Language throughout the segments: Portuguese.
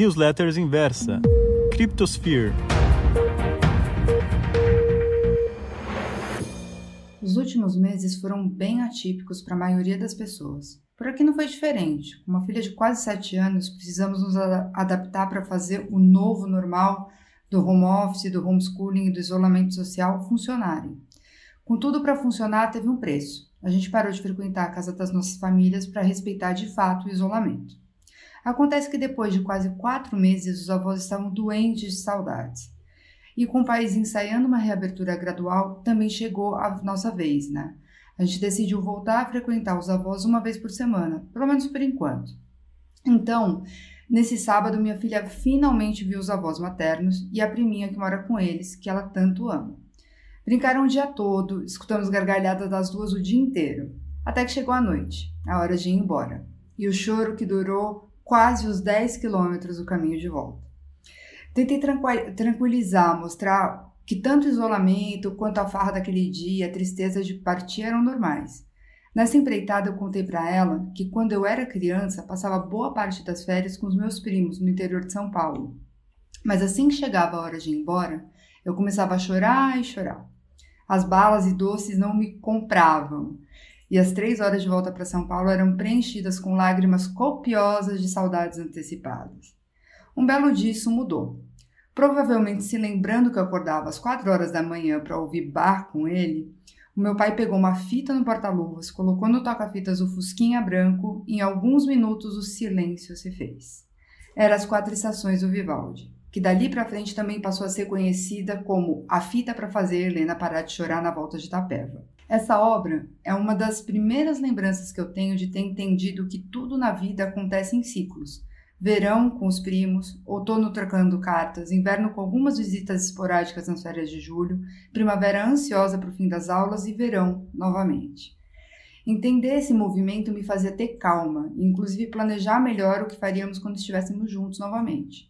Newsletters Inversa. Cryptosphere. Os últimos meses foram bem atípicos para a maioria das pessoas. Por aqui não foi diferente. Com uma filha de quase 7 anos, precisamos nos adaptar para fazer o novo normal do home office, do homeschooling e do isolamento social funcionarem. Com tudo para funcionar, teve um preço. A gente parou de frequentar a casa das nossas famílias para respeitar de fato o isolamento. Acontece que depois de quase quatro meses, os avós estavam doentes de saudades. E com o país ensaiando uma reabertura gradual, também chegou a nossa vez, né? A gente decidiu voltar a frequentar os avós uma vez por semana, pelo menos por enquanto. Então, nesse sábado, minha filha finalmente viu os avós maternos e a priminha que mora com eles, que ela tanto ama. Brincaram o dia todo, escutamos gargalhadas das duas o dia inteiro, até que chegou a noite, a hora de ir embora, e o choro que durou quase os 10 quilômetros do caminho de volta. Tentei tranquilizar, mostrar que tanto o isolamento quanto a farra daquele dia, a tristeza de partir eram normais. Nessa empreitada, eu contei para ela que quando eu era criança, passava boa parte das férias com os meus primos no interior de São Paulo. Mas assim que chegava a hora de ir embora, eu começava a chorar e chorar. As balas e doces não me compravam, e as três horas de volta para São Paulo eram preenchidas com lágrimas copiosas de saudades antecipadas. Um belo dia isso mudou. Provavelmente se lembrando que eu acordava às quatro horas da manhã para ouvir bar com ele, o meu pai pegou uma fita no porta-luvas, colocou no toca-fitas o fusquinha branco e em alguns minutos o silêncio se fez. Era as quatro estações do Vivaldi, que dali para frente também passou a ser conhecida como a fita para fazer Helena parar de chorar na volta de Itapeva. Essa obra é uma das primeiras lembranças que eu tenho de ter entendido que tudo na vida acontece em ciclos. Verão com os primos, outono trocando cartas, inverno com algumas visitas esporádicas nas férias de julho, primavera ansiosa para o fim das aulas e verão novamente. Entender esse movimento me fazia ter calma inclusive, planejar melhor o que faríamos quando estivéssemos juntos novamente.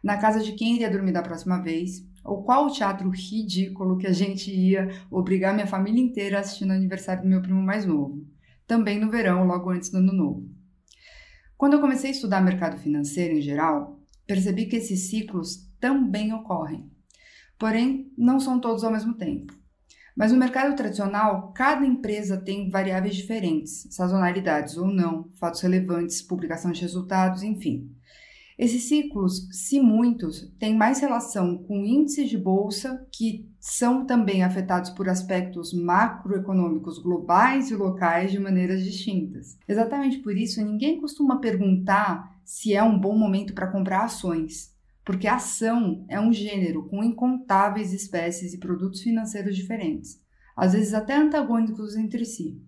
Na casa de quem iria dormir da próxima vez, ou qual o teatro ridículo que a gente ia obrigar minha família inteira a assistir no aniversário do meu primo mais novo, também no verão, logo antes do ano novo. Quando eu comecei a estudar mercado financeiro em geral, percebi que esses ciclos também ocorrem. Porém, não são todos ao mesmo tempo. Mas no mercado tradicional, cada empresa tem variáveis diferentes, sazonalidades ou não, fatos relevantes, publicação de resultados, enfim. Esses ciclos, se muitos, têm mais relação com índices de bolsa, que são também afetados por aspectos macroeconômicos globais e locais de maneiras distintas. Exatamente por isso, ninguém costuma perguntar se é um bom momento para comprar ações, porque ação é um gênero com incontáveis espécies e produtos financeiros diferentes, às vezes até antagônicos entre si.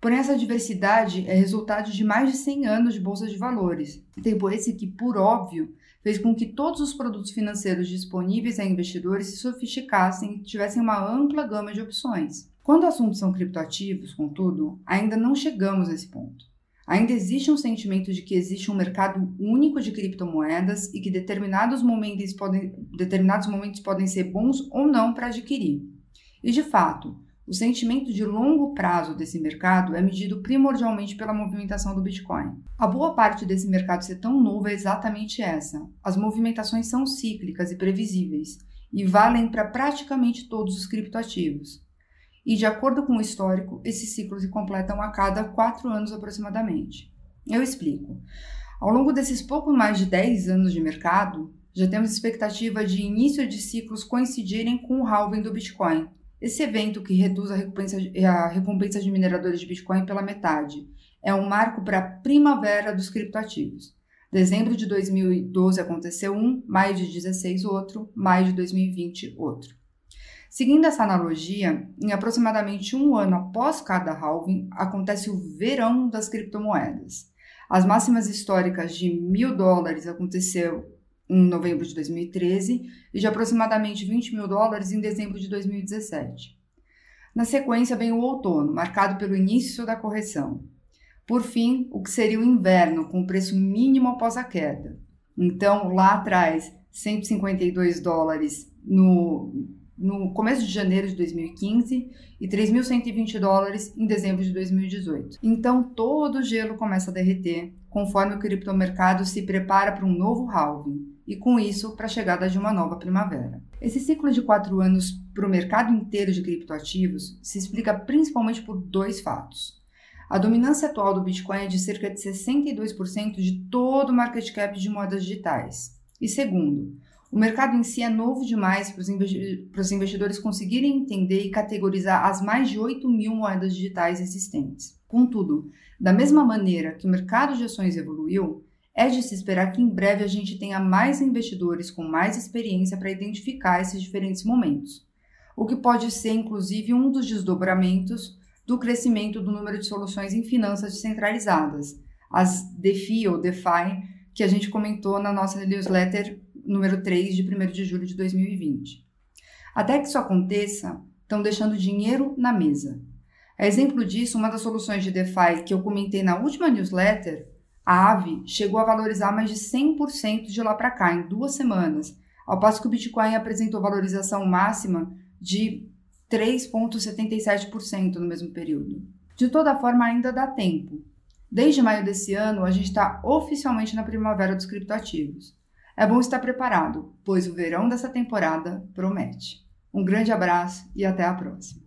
Porém, essa diversidade é resultado de mais de 100 anos de bolsa de valores. Tempo esse que, por óbvio, fez com que todos os produtos financeiros disponíveis a investidores se sofisticassem e tivessem uma ampla gama de opções. Quando assuntos são criptoativos, contudo, ainda não chegamos a esse ponto. Ainda existe um sentimento de que existe um mercado único de criptomoedas e que determinados momentos podem, determinados momentos podem ser bons ou não para adquirir. E de fato, o sentimento de longo prazo desse mercado é medido primordialmente pela movimentação do Bitcoin. A boa parte desse mercado ser tão novo é exatamente essa. As movimentações são cíclicas e previsíveis e valem para praticamente todos os criptoativos. E, de acordo com o histórico, esses ciclos se completam a cada quatro anos aproximadamente. Eu explico. Ao longo desses pouco mais de 10 anos de mercado, já temos expectativa de início de ciclos coincidirem com o halving do Bitcoin, esse evento, que reduz a recompensa, a recompensa de mineradores de Bitcoin pela metade, é um marco para a primavera dos criptoativos. Dezembro de 2012 aconteceu um, maio de 16 outro, maio de 2020 outro. Seguindo essa analogia, em aproximadamente um ano após cada halving, acontece o verão das criptomoedas. As máximas históricas de mil dólares aconteceu em novembro de 2013 e de aproximadamente 20 mil dólares em dezembro de 2017. Na sequência vem o outono, marcado pelo início da correção. Por fim, o que seria o inverno, com o preço mínimo após a queda. Então, lá atrás, 152 dólares no, no começo de janeiro de 2015 e 3.120 dólares em dezembro de 2018. Então, todo o gelo começa a derreter conforme o criptomercado se prepara para um novo halving e, com isso, para a chegada de uma nova primavera. Esse ciclo de quatro anos para o mercado inteiro de criptoativos se explica principalmente por dois fatos. A dominância atual do Bitcoin é de cerca de 62% de todo o market cap de moedas digitais. E segundo, o mercado em si é novo demais para os investidores conseguirem entender e categorizar as mais de 8 mil moedas digitais existentes. Contudo, da mesma maneira que o mercado de ações evoluiu, é de se esperar que em breve a gente tenha mais investidores com mais experiência para identificar esses diferentes momentos, o que pode ser inclusive um dos desdobramentos do crescimento do número de soluções em finanças descentralizadas, as DeFi ou DeFi, que a gente comentou na nossa newsletter número 3 de 1 de julho de 2020. Até que isso aconteça, estão deixando dinheiro na mesa. A exemplo disso, uma das soluções de DeFi que eu comentei na última newsletter, a Aave, chegou a valorizar mais de 100% de lá para cá em duas semanas, ao passo que o Bitcoin apresentou valorização máxima de 3,77% no mesmo período. De toda forma, ainda dá tempo. Desde maio desse ano, a gente está oficialmente na primavera dos criptoativos. É bom estar preparado, pois o verão dessa temporada promete. Um grande abraço e até a próxima.